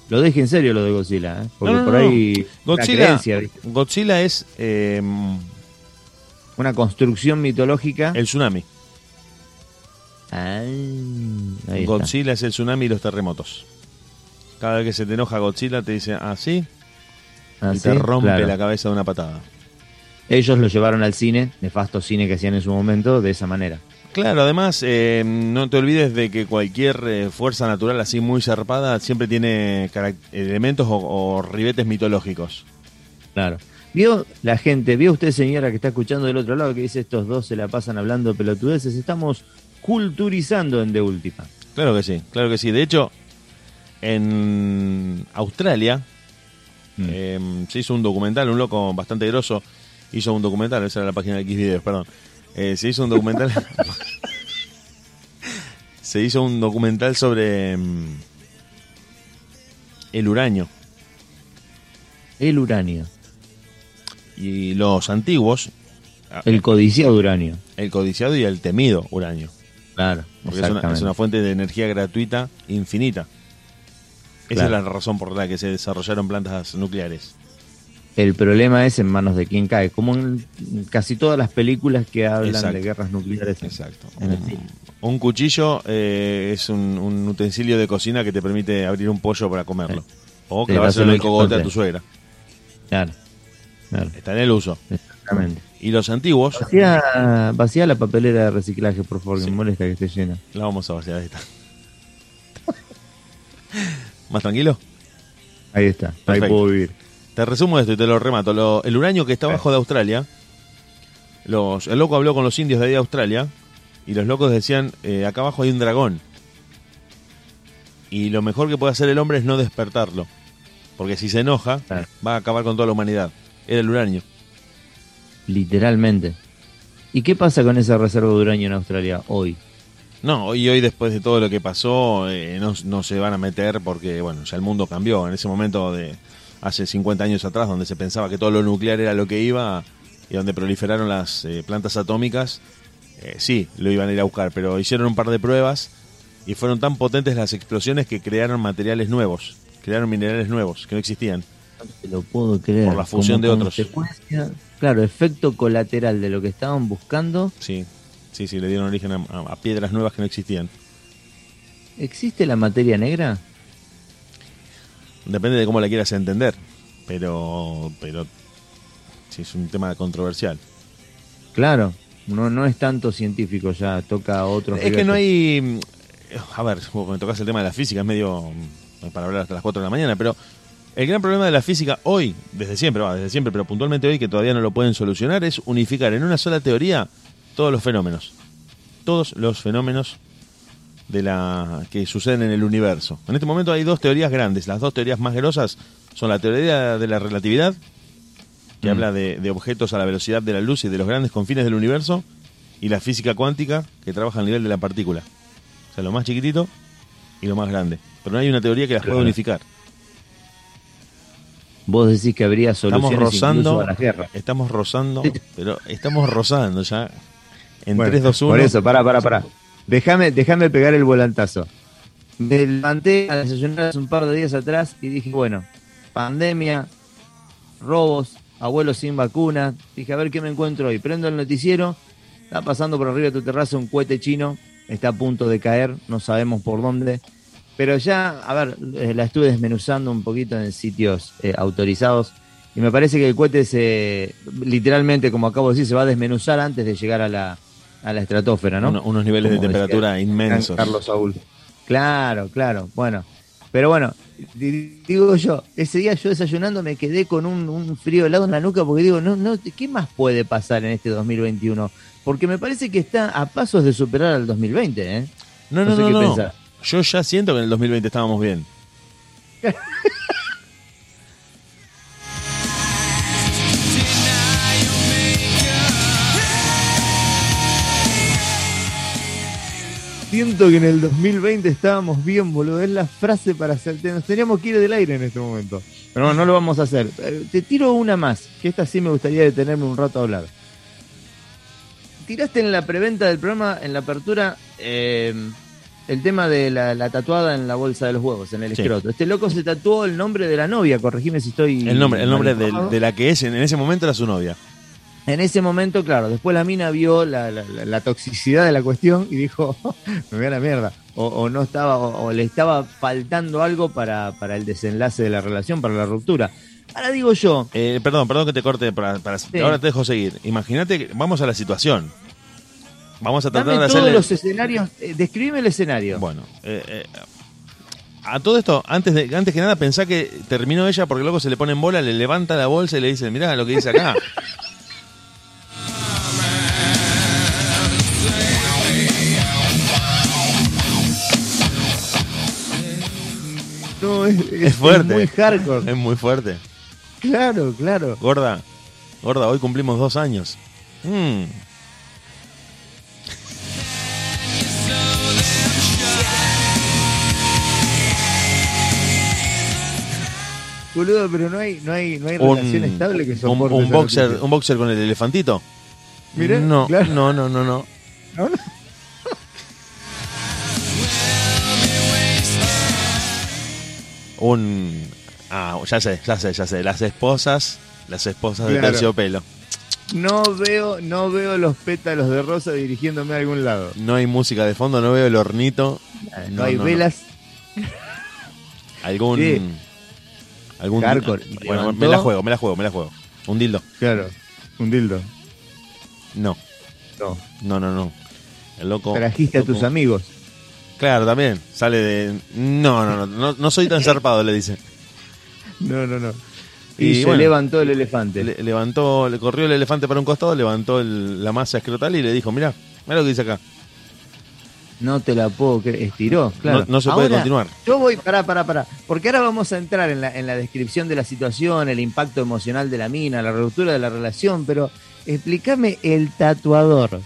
Speaker 2: Lo dije en serio lo de Godzilla, ¿eh? Porque
Speaker 1: No, no,
Speaker 2: por
Speaker 1: no.
Speaker 2: ahí. una
Speaker 1: Godzilla,
Speaker 2: creencia.
Speaker 1: Godzilla es eh,
Speaker 2: Una construcción mitológica.
Speaker 1: el tsunami.
Speaker 2: Ah.
Speaker 1: Godzilla es el tsunami y los terremotos. Cada vez que se te enoja Godzilla te dice así
Speaker 2: Ah,
Speaker 1: y
Speaker 2: ¿sí?
Speaker 1: te rompe
Speaker 2: Claro.
Speaker 1: la cabeza de una patada.
Speaker 2: Ellos lo llevaron al cine, nefasto cine que hacían en su momento, de esa manera.
Speaker 1: Claro, además, eh, no te olvides de que cualquier eh, fuerza natural así muy zarpada siempre tiene elementos o, o ribetes mitológicos.
Speaker 2: Claro. ¿Vio la gente, vio usted señora que está escuchando del otro lado que dice estos dos se la pasan hablando pelotudeces? Estamos culturizando en de última.
Speaker 1: Claro que sí, claro que sí. De hecho, en Australia
Speaker 2: Mm.
Speaker 1: eh, se hizo un documental, un loco bastante grosso hizo un documental, esa era la página de Xvideos, perdón. Eh, se hizo un documental. (laughs) se hizo un documental sobre mm, el uranio.
Speaker 2: El uranio.
Speaker 1: Y los antiguos,
Speaker 2: El codiciado uranio.
Speaker 1: el codiciado y el temido uranio.
Speaker 2: Claro.
Speaker 1: Porque es una, es una fuente de energía gratuita infinita. Esa
Speaker 2: Claro.
Speaker 1: es la razón por la que se desarrollaron plantas nucleares.
Speaker 2: El problema es en manos de quien cae, como en casi todas las películas que hablan
Speaker 1: Exacto.
Speaker 2: de guerras nucleares.
Speaker 1: Exacto. Un, cuchillo eh, es un, un utensilio de cocina que te permite abrir un pollo para comerlo. O
Speaker 2: Sí,
Speaker 1: clavárselo en
Speaker 2: va a
Speaker 1: el cogote a tu suegra.
Speaker 2: Claro. Claro,
Speaker 1: Está en el uso.
Speaker 2: exactamente.
Speaker 1: Y los antiguos,
Speaker 2: Vacía, vacía la papelera de reciclaje, por favor, que
Speaker 1: Sí.
Speaker 2: me molesta que esté llena.
Speaker 1: la vamos a vaciar esta. ¿Más tranquilo?
Speaker 2: Ahí está, ahí puedo vivir.
Speaker 1: Te resumo esto y te lo remato. Lo- el uranio que está abajo de Australia, los, el loco habló con los indios de ahí de Australia y los locos decían, eh, acá abajo hay un dragón. Y lo mejor que puede hacer el hombre es no despertarlo. Porque si se enoja,
Speaker 2: Claro.
Speaker 1: va a acabar con toda la humanidad. Era el uranio.
Speaker 2: Literalmente. ¿Y qué pasa con esa reserva de uranio en Australia hoy?
Speaker 1: No, y hoy después de todo lo que pasó, eh, no, no se van a meter porque, bueno, ya el mundo cambió. En ese momento de hace 50 años atrás, donde se pensaba que todo lo nuclear era lo que iba y donde proliferaron las eh, plantas atómicas, eh, sí, lo iban a ir a buscar, pero hicieron un par de pruebas y fueron tan potentes las explosiones que crearon materiales nuevos, crearon minerales nuevos que no existían.
Speaker 2: No te lo puedo creer.
Speaker 1: Por la fusión
Speaker 2: Como
Speaker 1: de otros.
Speaker 2: Claro, efecto colateral de lo que estaban buscando.
Speaker 1: Sí, sí, sí, le dieron origen a, a- a piedras nuevas que no existían.
Speaker 2: ¿Existe la materia negra?
Speaker 1: Depende de cómo la quieras entender, pero, pero sí es un tema controversial.
Speaker 2: Claro, no, no es tanto científico ya, toca a otros.
Speaker 1: Es que no hay. A ver, me tocas el tema de la física, es medio para hablar hasta las 4 de la mañana, pero el gran problema de la física hoy, desde siempre, va, desde siempre, pero puntualmente hoy, que todavía no lo pueden solucionar, es unificar en una sola teoría todos los fenómenos. Todos los fenómenos de la que suceden en el universo. En este momento hay dos teorías grandes. Las dos teorías más grosas son la teoría de la relatividad, que
Speaker 2: Mm.
Speaker 1: habla de, de objetos a la velocidad de la luz y de los grandes confines del universo, y la física cuántica, que trabaja al nivel de la partícula. O sea, lo más chiquitito y lo más grande. Pero no hay una teoría que las pueda unificar.
Speaker 2: Vos decís que habría
Speaker 1: Estamos
Speaker 2: soluciones
Speaker 1: rozando,
Speaker 2: incluso a las guerras.
Speaker 1: estamos rozando, pero estamos rozando ya. En
Speaker 2: Bueno,
Speaker 1: 3, 2, 1.
Speaker 2: Por eso, pará, pará, pará. Déjame, déjame pegar el volantazo. Me levanté a desayunar hace un par de días atrás y dije, bueno, pandemia, robos, abuelos sin vacuna. Dije, a ver qué me encuentro hoy. Prendo el noticiero, está pasando por arriba de tu terraza un cohete chino, está a punto de caer, no sabemos por dónde. Pero ya, a ver, eh, la estuve desmenuzando un poquito en sitios eh, autorizados y me parece que el cohete se, literalmente, como acabo de decir, se va a desmenuzar antes de llegar a la, a la estratosfera, ¿no?
Speaker 1: Uno- unos niveles de
Speaker 2: decía
Speaker 1: temperatura inmensos.
Speaker 2: Carlos Saúl. Claro, claro, bueno. Pero bueno, di- digo yo, ese día yo desayunando me quedé con un, un frío helado en la nuca porque digo, no, no, ¿qué más puede pasar en este 2021? Porque me parece que está a pasos de superar al 2020, ¿eh?
Speaker 1: No,
Speaker 2: No
Speaker 1: no,
Speaker 2: sé
Speaker 1: no,
Speaker 2: qué
Speaker 1: no.
Speaker 2: pensar.
Speaker 1: Yo ya siento que en el 2020 estábamos bien. (laughs)
Speaker 2: Siento que en el 2020 estábamos bien, boludo. Es la frase para hacer. Nos teníamos que ir del aire en este momento. Pero no, no lo vamos a hacer. Eh, Te tiro una más, que esta sí me gustaría detenerme un rato a hablar. tiraste en la preventa del programa, en la apertura, eh, el tema de la, la tatuada en la bolsa de los huevos, en el
Speaker 1: Sí.
Speaker 2: escroto. Este loco se tatuó el nombre de la novia, corregime si estoy.
Speaker 1: El nombre, el nombre de, la que es en, en ese momento era su novia.
Speaker 2: En ese momento, claro, después la mina vio la, la- toxicidad de la cuestión y dijo, (laughs) me voy a la mierda. O, o no estaba, o, o le estaba faltando algo para, para el desenlace de la relación, para la ruptura. Ahora digo yo,
Speaker 1: Eh, perdón, perdón que te corte. Para, para- Ahora te dejo seguir. Imagínate, vamos a la situación. Vamos a tratar
Speaker 2: dame
Speaker 1: de hacerle.
Speaker 2: los escenarios, eh, describime el escenario.
Speaker 1: Bueno, eh, eh, a todo esto, antes de antes que nada, pensá que terminó ella porque luego se le pone en bola, le levanta la bolsa y le dice, mirá lo que dice acá. (laughs)
Speaker 2: Es,
Speaker 1: Es fuerte.
Speaker 2: muy hardcore.
Speaker 1: es muy fuerte.
Speaker 2: Claro, claro.
Speaker 1: Gorda, gorda, hoy cumplimos dos años. Mm,
Speaker 2: Boludo, pero no hay, no hay, no hay
Speaker 1: un,
Speaker 2: relación estable que
Speaker 1: un,
Speaker 2: soporte
Speaker 1: un
Speaker 2: esa
Speaker 1: boxer, un boxer con el elefantito.
Speaker 2: Mirá,
Speaker 1: no,
Speaker 2: claro.
Speaker 1: no, no, no, no.
Speaker 2: ¿No?
Speaker 1: Un ah, ya sé, ya sé, ya sé. Las esposas, las esposas de
Speaker 2: Claro.
Speaker 1: terciopelo.
Speaker 2: No veo, no veo los pétalos de rosa dirigiéndome a algún lado.
Speaker 1: No hay música de fondo, no veo el hornito.
Speaker 2: No, hay velas.
Speaker 1: Algún.
Speaker 2: Sí.
Speaker 1: Algún.
Speaker 2: Hardcore.
Speaker 1: Bueno, me la juego, me la juego, me la juego. Un dildo.
Speaker 2: Claro, un dildo.
Speaker 1: No,
Speaker 2: No.
Speaker 1: no, no, no. El loco.
Speaker 2: Trajiste a tus amigos.
Speaker 1: Claro, también. Sale de. No, no, no. No, no soy tan (laughs) zarpado, le dice.
Speaker 2: No, no, no. Y,
Speaker 1: Y
Speaker 2: se
Speaker 1: bueno,
Speaker 2: levantó el elefante.
Speaker 1: Le- levantó, le corrió el elefante para un costado, levantó el- la masa escrotal y le dijo: Mirá, mirá lo que dice acá.
Speaker 2: No te la puedo creer. Estiró, claro.
Speaker 1: No, no se puede continuar.
Speaker 2: Yo voy, pará, pará, pará. Porque ahora vamos a entrar en la, en la descripción de la situación, el impacto emocional de la mina, la ruptura de la relación, pero explícame el tatuador.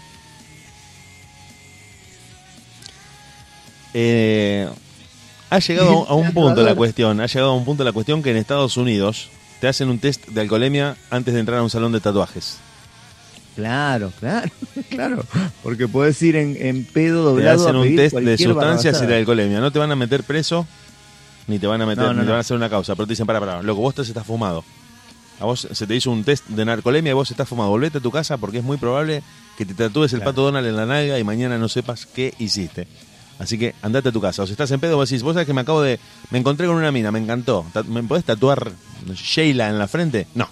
Speaker 1: Eh, ha llegado a un punto la cuestión, ha llegado a un punto la cuestión que en Estados Unidos te hacen un test de alcoholemia antes de entrar a un salón de tatuajes.
Speaker 2: Claro, claro, (laughs) claro. Porque podés ir en, en pedo
Speaker 1: Te
Speaker 2: doblado
Speaker 1: hacen
Speaker 2: a
Speaker 1: un test de sustancias y de alcoholemia. No te van a meter preso, ni te van a meter,
Speaker 2: No, no,
Speaker 1: ni te
Speaker 2: no.
Speaker 1: van a hacer una causa, pero te dicen, para, para, loco, vos te estás fumado. A vos se te hizo un test de narcolemia y vos estás fumado. Volvete a tu casa porque es muy probable que te tatúes el
Speaker 2: Claro.
Speaker 1: pato Donald en la nalga y mañana no sepas qué hiciste. Así que andate a tu casa. O si estás en pedo, vos decís, vos sabés que me acabo de. Me encontré con una mina, me encantó. ¿Me podés tatuar Sheila en la frente? No.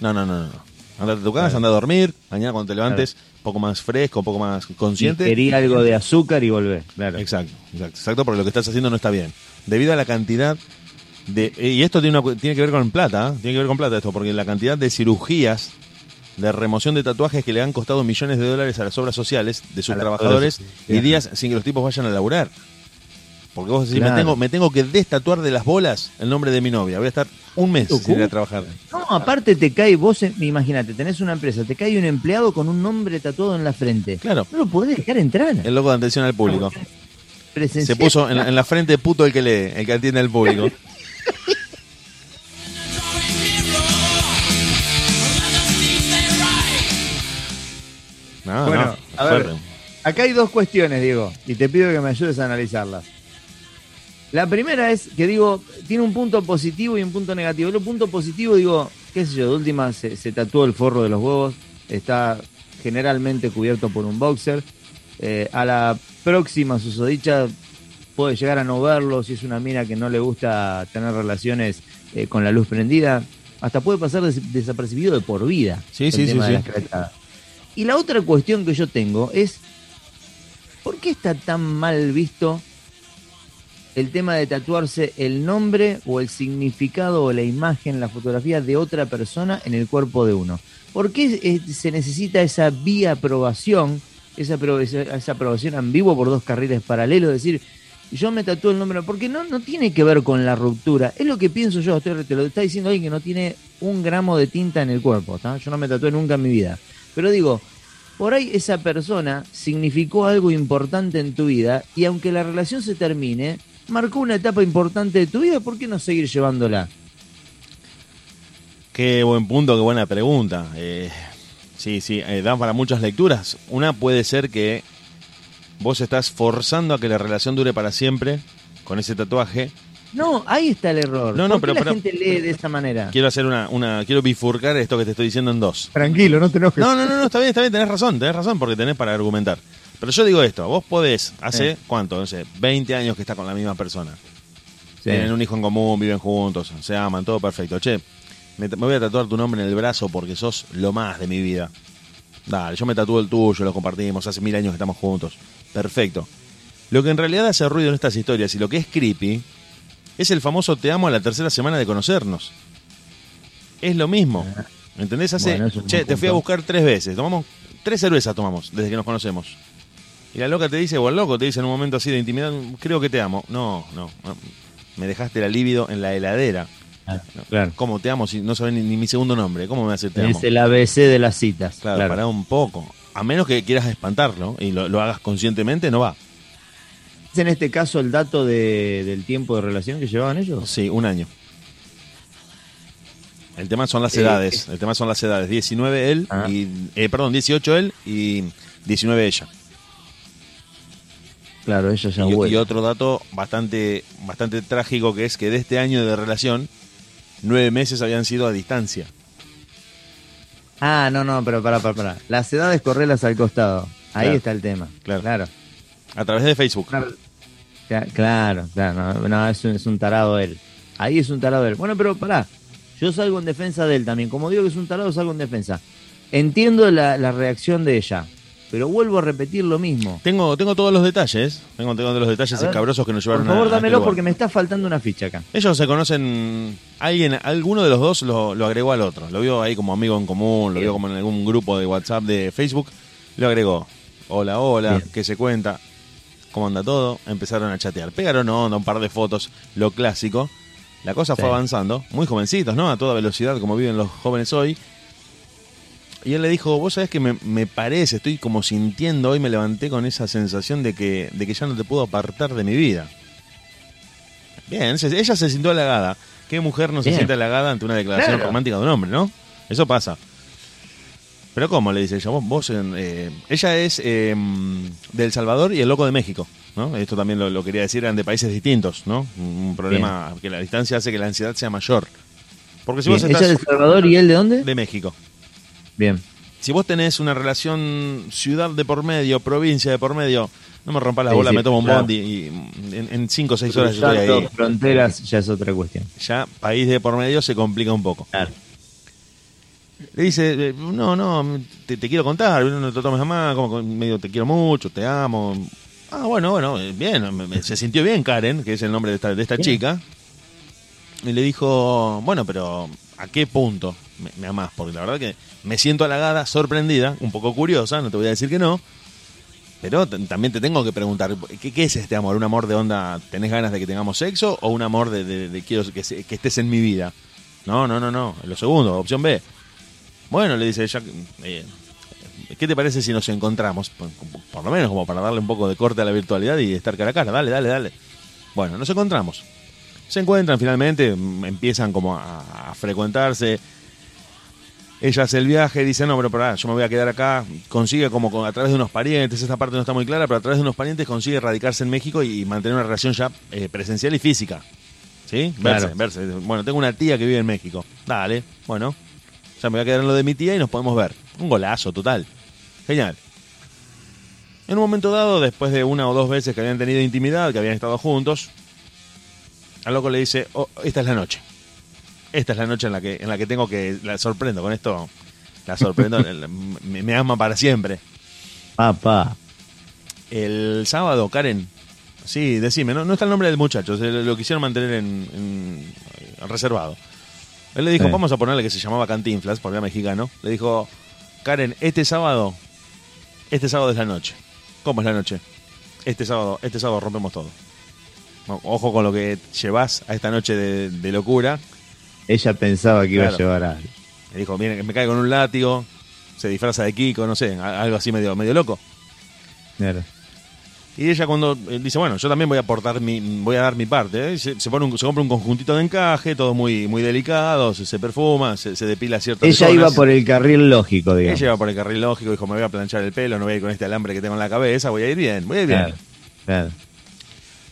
Speaker 1: No, no, no, no. Andate a tu casa,
Speaker 2: Claro.
Speaker 1: anda a dormir. Mañana cuando te levantes, un poco más fresco, un poco más consciente.
Speaker 2: Ingerí algo de azúcar y volvé. Claro.
Speaker 1: Exacto, exacto, exacto, porque lo que estás haciendo no está bien. Debido a la cantidad de. Y esto tiene, una tiene que ver con plata, ¿eh? tiene que ver con plata esto, porque la cantidad de cirugías de remoción de tatuajes que le han costado millones de dólares a las obras sociales de sus trabajadores
Speaker 2: obras
Speaker 1: y días sin que los tipos vayan a laburar. Porque vos decís,
Speaker 2: Claro.
Speaker 1: me, tengo, me tengo que destatuar de las bolas el nombre de mi novia. Voy a estar un mes sin ir a trabajar.
Speaker 2: No, aparte te cae, vos, eh, imagínate, tenés una empresa, te cae un empleado con un nombre tatuado en la frente.
Speaker 1: Claro,
Speaker 2: No lo podés dejar entrar.
Speaker 1: el loco de atención al público.
Speaker 2: Presencial.
Speaker 1: Se puso en la, en la frente puto el que lee, el que atiende al público. (laughs) No,
Speaker 2: Bueno,
Speaker 1: no,
Speaker 2: a ver.
Speaker 1: fuerte.
Speaker 2: Acá hay dos cuestiones, Diego, y te pido que me ayudes a analizarlas. La primera es que digo, tiene un punto positivo y un punto negativo. El punto positivo, digo, qué sé yo, de última se, se tatuó el forro de los huevos, está generalmente cubierto por un boxer. Eh, a la próxima susodicha puede llegar a no verlo si es una mina que no le gusta tener relaciones eh, con la luz prendida. Hasta puede pasar des- desapercibido de por vida.
Speaker 1: Sí,
Speaker 2: el
Speaker 1: sí,
Speaker 2: tema
Speaker 1: sí,
Speaker 2: de
Speaker 1: sí.
Speaker 2: las. Y la otra cuestión que yo tengo es, ¿por qué está tan mal visto el tema de tatuarse el nombre o el significado o la imagen, la fotografía de otra persona en el cuerpo de uno? ¿Por qué se necesita esa vía aprobación, esa, esa aprobación vivo por dos carriles paralelos? Es decir, yo me tatúo el nombre, porque no, no tiene que ver con la ruptura. Es lo que pienso yo, te lo está diciendo alguien que no tiene un gramo de tinta en el cuerpo. Yo no me tatué nunca en mi vida. Pero digo, por ahí esa persona significó algo importante en tu vida y aunque la relación se termine, marcó una etapa importante de tu vida, ¿por qué no seguir llevándola?
Speaker 1: Qué buen punto, qué buena pregunta. Eh, Sí, sí, eh, dan para muchas lecturas. Una puede ser que vos estás forzando a que la relación dure para siempre con ese tatuaje.
Speaker 2: No, ahí está el error.
Speaker 1: No, no,
Speaker 2: ¿Por
Speaker 1: pero-
Speaker 2: qué la
Speaker 1: pero-
Speaker 2: gente lee de esa manera?
Speaker 1: Quiero hacer una, una, quiero bifurcar esto que te estoy diciendo en dos.
Speaker 2: Tranquilo, no te enojes.
Speaker 1: No, no, no, no, está bien, está bien, tenés razón, tenés razón porque tenés para argumentar. Pero yo digo esto, vos podés, hace,
Speaker 2: Sí.
Speaker 1: ¿cuánto? No sé, 20 años que estás con la misma persona.
Speaker 2: Sí.
Speaker 1: Tienen un hijo en común, viven juntos, se aman, todo perfecto. Che, me, me voy a tatuar tu nombre en el brazo porque sos lo más de mi vida. Dale, yo me tatúo el tuyo, lo compartimos, hace mil años que estamos juntos. Perfecto. Lo que en realidad hace ruido en estas historias y lo que es creepy es el famoso te amo a la tercera semana de conocernos. Es lo mismo. ¿Entendés? Hace,
Speaker 2: Bueno,
Speaker 1: che, te fui a buscar tres veces. Tomamos tres cervezas tomamos desde que nos conocemos. Y la loca te dice, o el loco te dice en un momento así de intimidad, creo que te amo. No, no. no. Me dejaste la libido en la heladera.
Speaker 2: Ah, claro.
Speaker 1: ¿Cómo te amo si no sabes ni, ni mi segundo nombre? ¿Cómo me decir te amo?
Speaker 2: Es el ABC de las citas.
Speaker 1: Claro,
Speaker 2: Claro.
Speaker 1: pará un poco. A menos que quieras espantarlo y lo, lo hagas conscientemente, no va.
Speaker 2: ¿Es en este caso el dato de- del tiempo de relación que llevaban ellos?
Speaker 1: Sí, un año. El tema son las
Speaker 2: Eh,
Speaker 1: edades. El tema son las edades. 19 él
Speaker 2: Ah.
Speaker 1: y. eh, perdón, 18 él y 19 ella.
Speaker 2: Claro, ella ya
Speaker 1: Y, y otro dato bastante, bastante trágico que es que de este año de relación, nueve meses habían sido a distancia.
Speaker 2: Ah, no, no, pero pará, pará, pará. Las edades correlas al costado. Ahí
Speaker 1: Claro.
Speaker 2: está el tema.
Speaker 1: Claro.
Speaker 2: Claro.
Speaker 1: A través de Facebook.
Speaker 2: Claro, Cla- claro, no, no, es, un, es un tarado él. Ahí es un tarado él. Bueno, pero pará, yo salgo en defensa de él también. Como digo que es un tarado, salgo en defensa. Entiendo la, la reacción de ella, pero vuelvo a repetir lo mismo.
Speaker 1: Tengo, tengo todos los detalles. Tengo, tengo todos los detalles escabrosos que nos
Speaker 2: Por
Speaker 1: llevaron a-
Speaker 2: favor,
Speaker 1: a este
Speaker 2: dámelo porque me está faltando una ficha acá.
Speaker 1: Ellos se conocen, alguien, alguno de los dos lo, lo agregó al otro. Lo vio ahí como amigo en común, lo vio como en algún grupo de WhatsApp, de Facebook. Lo agregó. Hola, hola,
Speaker 2: Bien.
Speaker 1: ¿qué se cuenta? ¿Cómo anda todo? Empezaron a chatear. Pegaron onda, un par de fotos, lo clásico. La cosa
Speaker 2: Sí.
Speaker 1: fue avanzando, muy jovencitos, ¿no? A toda velocidad, como viven los jóvenes hoy. Y él le dijo, vos sabés que me, me parece, estoy como sintiendo, hoy me levanté con esa sensación de que, de que ya no te puedo apartar de mi vida. Bien, se- ella se sintió halagada. ¿Qué mujer no se
Speaker 2: Bien.
Speaker 1: siente halagada ante una declaración
Speaker 2: Claro.
Speaker 1: romántica de un hombre, no? Eso pasa. Pero ¿cómo? Le dice ella. Vos, vos, eh, ella es eh, de El Salvador y el loco de México, ¿no? Esto también lo, lo quería decir, eran de países distintos, ¿no? Un problema que la distancia hace que la ansiedad sea mayor. Porque si
Speaker 2: Bien,
Speaker 1: vos
Speaker 2: ¿Ella
Speaker 1: estás
Speaker 2: de El Salvador y él de dónde?
Speaker 1: de México,
Speaker 2: Bien.
Speaker 1: si vos tenés una relación ciudad de por medio, provincia de por medio, no me rompas la
Speaker 2: Sí,
Speaker 1: bola,
Speaker 2: sí,
Speaker 1: me tomo un
Speaker 2: claro.
Speaker 1: bondi y en, en cinco o seis horas yo estoy ahí.
Speaker 2: fronteras ya es otra cuestión.
Speaker 1: Ya país de por medio se complica un poco.
Speaker 2: Claro.
Speaker 1: Le dice, eh, no, no, te, te quiero contar, no te tomes a mal, como medio te quiero mucho, te amo. Ah, bueno, bueno, eh, bien, me- me- se sintió bien Karen, que es el nombre de esta, de esta
Speaker 2: Bien.
Speaker 1: chica. Y le dijo, bueno, pero ¿a qué punto me, me amás? Porque la verdad que me siento halagada, sorprendida, un poco curiosa, no te voy a decir que no. Pero también te tengo que preguntar, ¿qué, qué es este amor? ¿Un amor de onda, tenés ganas de que tengamos sexo? ¿O un amor de, de- de quiero que, que estés en mi vida? No, no, no, no. Lo segundo, opción B. Bueno, le dice ella, eh, ¿qué te parece si nos encontramos? Por, por lo menos como para darle un poco de corte a la virtualidad y estar cara a cara. Dale, dale, dale. Bueno, nos encontramos. Se encuentran finalmente, mm, empiezan como a, a frecuentarse. Ella hace el viaje, dice, no, pero pará, yo me voy a quedar acá. Consigue como con- a través de unos parientes, esta parte no está muy clara, pero a través de unos parientes consigue radicarse en México y mantener una relación ya eh, presencial y física. ¿Sí? Verse,
Speaker 2: Claro.
Speaker 1: verse. Bueno, tengo una tía que vive en México. Dale, bueno. Ya me voy a quedar en lo de mi tía y nos podemos ver. Un golazo total. Genial. En un momento dado, después de una o dos veces que habían tenido intimidad, que habían estado juntos, al loco le dice, "Oh, esta es la noche. Esta es la noche en la que, en la que tengo que... La sorprendo con esto. La sorprendo. (laughs) me, me ama para siempre.
Speaker 2: Papá.
Speaker 1: El sábado, Karen. Sí, decime, no, no está el nombre del muchacho, se lo, quisieron mantener en, en- reservado. Él le dijo,
Speaker 2: Sí.
Speaker 1: vamos a ponerle que se llamaba Cantinflas, porque era mexicano. Le dijo, Karen, este sábado, este sábado es la noche. ¿Cómo es la noche? Este sábado, este sábado rompemos todo. Ojo con lo que llevas a esta noche de, de locura.
Speaker 2: Ella pensaba que iba a llevar a
Speaker 1: Le dijo, que me cae con un látigo, se disfraza de Kiko, no sé, algo así medio, medio loco.
Speaker 2: Claro.
Speaker 1: Y ella cuando eh, dice, bueno, yo también voy a aportar mi, voy a dar mi parte, ¿eh? se, se pone un- se compra un conjuntito de encaje, todo muy, muy delicado, se, se perfuma, se, se depila ciertas
Speaker 2: Ella
Speaker 1: zonas.
Speaker 2: iba por el carril lógico, digamos.
Speaker 1: Ella iba por el carril lógico, dijo, me voy a planchar el pelo, no voy a ir con este alambre que tengo en la cabeza, voy a ir bien, voy a ir bien.
Speaker 2: Claro, claro.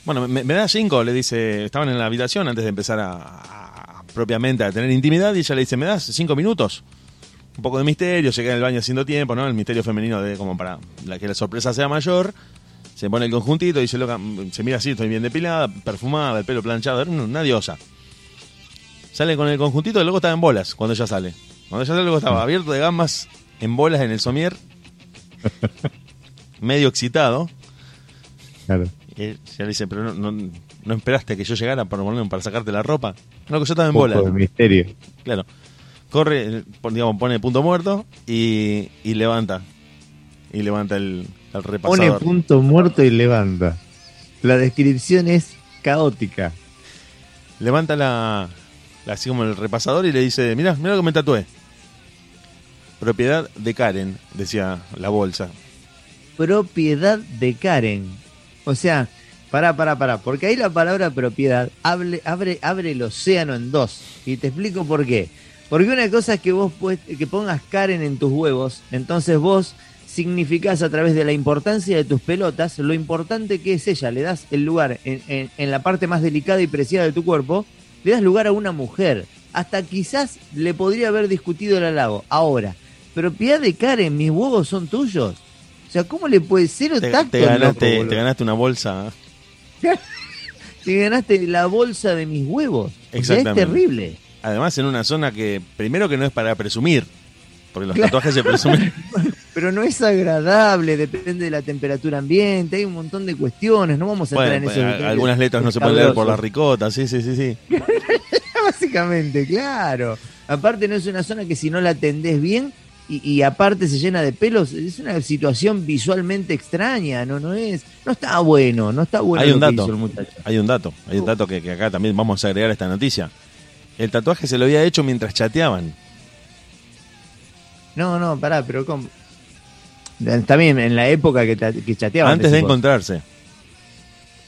Speaker 1: Bueno, me, me da cinco, le dice, estaban en la habitación antes de empezar a, a- propiamente a tener intimidad y ella le dice, ¿me das cinco minutos? Un poco de misterio, se queda en el baño haciendo tiempo, ¿no? El misterio femenino de como para la que la sorpresa sea mayor. Se pone el conjuntito, dice, loca, mm, se mira así, estoy bien depilada, perfumada, el pelo planchado, era una diosa. Sale con el conjuntito y luego estaba en bolas cuando ella sale. Cuando ella sale, luego estaba abierto de gambas en bolas en el somier, (laughs) medio excitado.
Speaker 2: claro.
Speaker 1: Y ella le dice, pero no, no, no esperaste que yo llegara para, para sacarte la ropa. No, que yo estaba en
Speaker 2: Un poco
Speaker 1: bola.
Speaker 2: de misterio.
Speaker 1: Claro. Corre, pon- digamos, pone punto muerto y, y levanta. Y levanta el, el
Speaker 2: Pone
Speaker 1: repasador.
Speaker 2: punto muerto y levanta. La descripción es caótica.
Speaker 1: Levanta la, la- así como el repasador y le dice, mira, mira lo que me tatué. Propiedad de Karen, decía la bolsa.
Speaker 2: Propiedad de Karen. O sea, pará, pará, pará. Porque ahí la palabra propiedad abre, abre, abre el océano en dos. Y te explico por qué. Porque una cosa es que vos pues- que pongas Karen en tus huevos. Entonces vos significás a través de la importancia de tus pelotas lo importante que es ella. Le das el lugar en, en- en la parte más delicada y preciada de tu cuerpo. Le das lugar a una mujer. Hasta quizás le podría haber discutido el halago. Ahora, propiedad de Karen, mis huevos son tuyos. O sea, ¿cómo le puede ser
Speaker 1: Te,
Speaker 2: tacto
Speaker 1: te ganaste, te ganaste una bolsa. (laughs)
Speaker 2: Te ganaste la bolsa de mis huevos. O sea, es
Speaker 1: Exactamente.
Speaker 2: terrible.
Speaker 1: Además, en una zona que, primero que no es para presumir. Porque los
Speaker 2: Claro.
Speaker 1: tatuajes se presumen. (laughs)
Speaker 2: Pero no es agradable, depende de la temperatura ambiente, hay un montón de cuestiones, no vamos a
Speaker 1: Bueno,
Speaker 2: entrar en
Speaker 1: pues, algunas letras no se pueden leer por la
Speaker 2: escabrosos.
Speaker 1: ricota, sí, sí, sí, sí. (laughs)
Speaker 2: Básicamente, claro. Aparte no es una zona que si no la atendés bien y, y aparte se llena de pelos, es una situación visualmente extraña, no no es, no está bueno, no está bueno
Speaker 1: Hay un dato. Hay un dato, hay un dato que, que acá también vamos a agregar a esta noticia. El tatuaje se lo había hecho mientras chateaban.
Speaker 2: No, no, pará, pero ¿cómo? También en la época que, que chateaban.
Speaker 1: antes de encontrarse.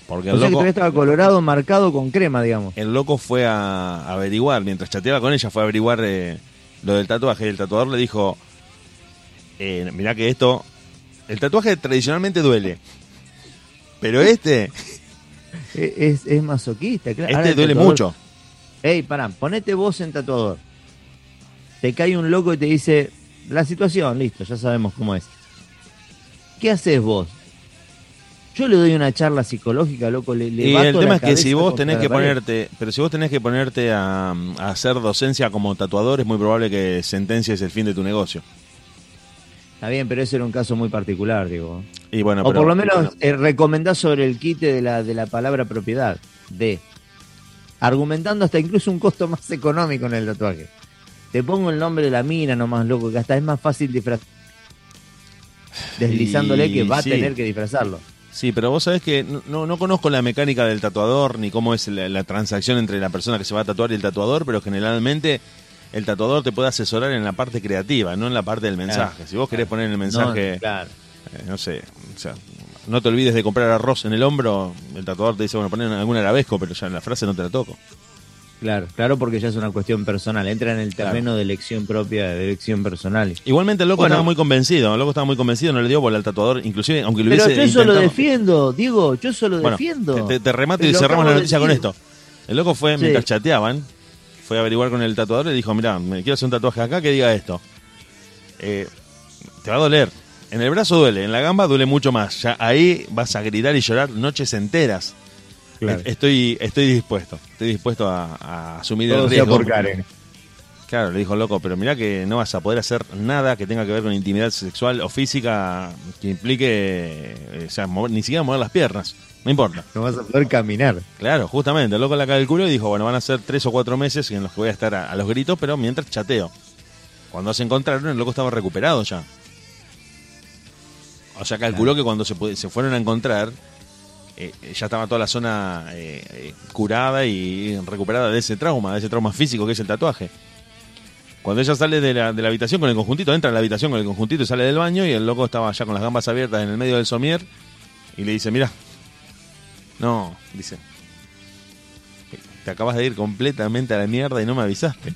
Speaker 1: Porque
Speaker 2: O
Speaker 1: el
Speaker 2: sea que
Speaker 1: loco,
Speaker 2: estaba colorado, marcado con crema, digamos.
Speaker 1: el loco fue a averiguar, mientras chateaba con ella, fue a averiguar eh, lo del tatuaje. Y el tatuador le dijo, eh, mirá que esto, el tatuaje tradicionalmente duele. Pero este,
Speaker 2: Es, (laughs) es, es masoquista, claro.
Speaker 1: Este
Speaker 2: el
Speaker 1: duele
Speaker 2: tatuador-
Speaker 1: mucho.
Speaker 2: Ey, pará, ponete vos en tatuador. Te cae un loco y te dice, la situación, listo, ya sabemos cómo es. ¿Qué haces vos? Yo le doy una charla psicológica, loco, le, le
Speaker 1: Y
Speaker 2: bato
Speaker 1: el
Speaker 2: la
Speaker 1: tema es que si vos tenés que ponerte, pero si vos tenés que ponerte a, a hacer docencia como tatuador, es muy probable que sentencias el fin de tu negocio.
Speaker 2: Está bien, pero ese era un caso muy particular, digo.
Speaker 1: Y bueno,
Speaker 2: o
Speaker 1: pero-
Speaker 2: por lo menos
Speaker 1: bueno,
Speaker 2: eh, recomendás sobre el quite de la, de la palabra propiedad. De. Argumentando hasta incluso un costo más económico en el tatuaje. Te pongo el nombre de la mina nomás, loco, que hasta es más fácil disfrazar. Deslizándole
Speaker 1: Y
Speaker 2: que va
Speaker 1: sí.
Speaker 2: a tener que disfrazarlo.
Speaker 1: Sí, pero vos sabés que no- no, no conozco la mecánica del tatuador ni cómo es la, la transacción entre la persona que se va a tatuar y el tatuador, pero generalmente el tatuador te puede asesorar en la parte creativa, no en la parte del mensaje. Si vos querés poner el mensaje,
Speaker 2: No, claro.
Speaker 1: eh, no sé, o sea, no te olvides de comprar arroz en el hombro, el tatuador te dice, bueno, poner algún arabesco, pero ya en la frase no te la toco.
Speaker 2: Claro, claro, porque ya es una cuestión personal. Entra en el
Speaker 1: Claro.
Speaker 2: terreno de elección propia, de elección personal.
Speaker 1: Igualmente el loco
Speaker 2: Bueno.
Speaker 1: estaba muy convencido, el loco estaba muy convencido, no le dio bola al tatuador, inclusive, aunque lo
Speaker 2: Pero
Speaker 1: hubiese
Speaker 2: yo eso lo
Speaker 1: intentado-
Speaker 2: defiendo, Diego, yo eso lo
Speaker 1: Bueno,
Speaker 2: defiendo.
Speaker 1: te, te remato y cerramos la noticia con esto. El loco fue,
Speaker 2: Sí.
Speaker 1: mientras chateaban, fue a averiguar con el tatuador y le dijo, mira, me quiero hacer un tatuaje acá que diga esto. Eh, te va a doler. En el brazo duele, en la gamba duele mucho más. Ya ahí vas a gritar y llorar noches enteras.
Speaker 2: Claro.
Speaker 1: Estoy, estoy dispuesto, estoy dispuesto a, a asumir
Speaker 2: Todo
Speaker 1: el
Speaker 2: sea
Speaker 1: riesgo.
Speaker 2: por Karen.
Speaker 1: Claro, le dijo loco, pero mirá que no vas a poder hacer nada que tenga que ver con intimidad sexual o física que implique, eh, o sea, mover- ni siquiera mover las piernas. No importa.
Speaker 2: No vas a poder caminar.
Speaker 1: Claro, justamente, el loco la calculó y dijo, bueno, van a ser tres o cuatro meses en los que voy a estar a, a los gritos, pero mientras chateo. Cuando se encontraron, el loco estaba recuperado ya. O sea, calculó que cuando se, se fueron a encontrar, eh, ya estaba toda la zona eh, eh, curada y recuperada de ese trauma, de ese trauma físico que es el tatuaje. Cuando ella sale de la, de la habitación con el conjuntito, entra en la habitación con el conjuntito y sale del baño y el loco estaba ya con las gambas abiertas en el medio del somier, y le dice, mira, no, dice, te acabas de ir completamente a la mierda y no me avisaste.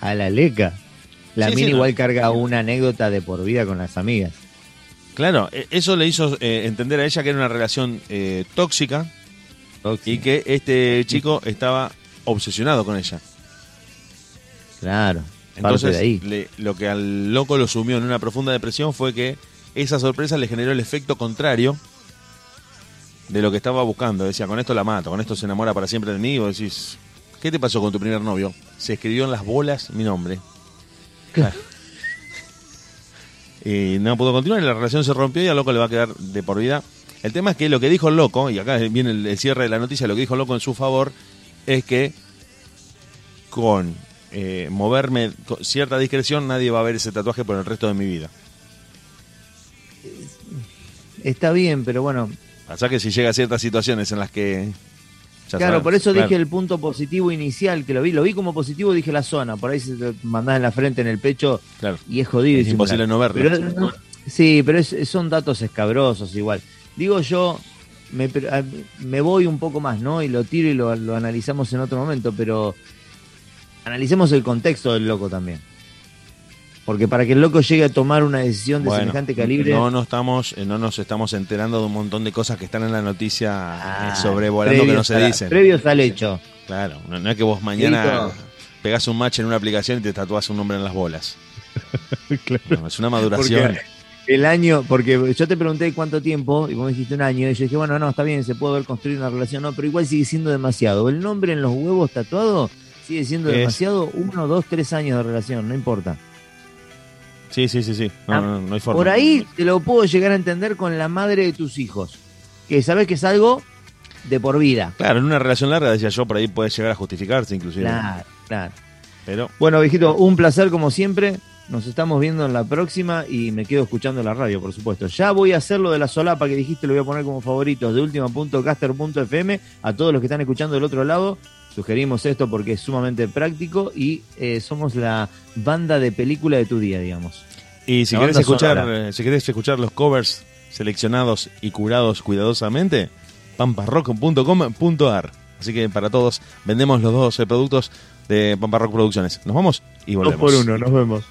Speaker 2: A la leca. La
Speaker 1: Sí,
Speaker 2: mina
Speaker 1: sí, no.
Speaker 2: igual carga una anécdota de por vida con las amigas.
Speaker 1: Claro, e- eso le hizo eh, entender a ella que era una relación eh, tóxica y que este chico estaba obsesionado con ella.
Speaker 2: Claro.
Speaker 1: Entonces,
Speaker 2: de ahí.
Speaker 1: le- lo que al loco lo sumió en una profunda depresión fue que esa sorpresa le generó el efecto contrario de lo que estaba buscando. Decía, con esto la mato, con esto se enamora para siempre de mí. Y vos decís, ¿qué te pasó con tu primer novio? Se escribió en las bolas mi nombre. (laughs) y no pudo continuar y la relación se rompió y al loco le va a quedar de por vida. El tema es que lo que dijo el loco, y acá viene el, el cierre de la noticia, lo que dijo el loco en su favor es que con eh, moverme con cierta discreción nadie va a ver ese tatuaje por el resto de mi vida.
Speaker 2: Está bien, pero bueno.
Speaker 1: Pasa que si llega a ciertas situaciones en las que...
Speaker 2: claro,
Speaker 1: sabes,
Speaker 2: por eso
Speaker 1: claro.
Speaker 2: dije el punto positivo inicial, que lo vi. Lo vi como positivo, dije la zona. Por ahí se te mandás en la frente, en el pecho,
Speaker 1: Claro.
Speaker 2: y es jodido.
Speaker 1: Es imposible no verlo.
Speaker 2: Pero, no, sí, pero es- son datos escabrosos igual. Digo yo, me, per- a- me voy un poco más, ¿no? Y lo tiro y lo, lo analizamos en otro momento, pero analicemos el contexto del loco también. Porque para que el loco llegue a tomar una decisión de
Speaker 1: Bueno,
Speaker 2: semejante calibre...
Speaker 1: No, no, estamos, eh, no nos estamos enterando de un montón de cosas que están en la noticia
Speaker 2: Ah,
Speaker 1: eh, sobrevolando que no se
Speaker 2: a
Speaker 1: dicen.
Speaker 2: Previos al hecho.
Speaker 1: Claro, no, no es que vos mañana pegás un match en una aplicación y te tatuás un nombre en las bolas. (laughs) No, es una maduración.
Speaker 2: Porque el año, porque yo te pregunté cuánto tiempo, y vos me dijiste un año, y yo dije, bueno, no, está bien, se puede haber construido una relación, no, pero igual sigue siendo demasiado. El nombre en los huevos tatuado sigue siendo
Speaker 1: Es-
Speaker 2: demasiado, uno, dos, tres años de relación, no importa.
Speaker 1: Sí, sí, sí, sí. No,
Speaker 2: Ah,
Speaker 1: no, no hay forma.
Speaker 2: Por ahí te lo puedo llegar a entender con la madre de tus hijos, que sabes que es algo de por vida.
Speaker 1: Claro, en una relación larga, decía yo, por ahí puede llegar a justificarse inclusive.
Speaker 2: Claro, claro.
Speaker 1: Pero
Speaker 2: Bueno, viejito, un placer como siempre. Nos estamos viendo en la próxima y me quedo escuchando la radio, por supuesto. Ya voy a hacer lo de la solapa que dijiste, lo voy a poner como favoritos de última.caster.fm. A todos los que están escuchando del otro lado, sugerimos esto porque es sumamente práctico y eh, somos la banda de película de tu día, digamos.
Speaker 1: Y si querés escuchar, eh, si querés escuchar los covers seleccionados y curados cuidadosamente, pamparrock.com.ar. Así que para todos vendemos los dos eh, productos de Pamparrock Producciones. Nos vamos y volvemos.
Speaker 2: nos vemos.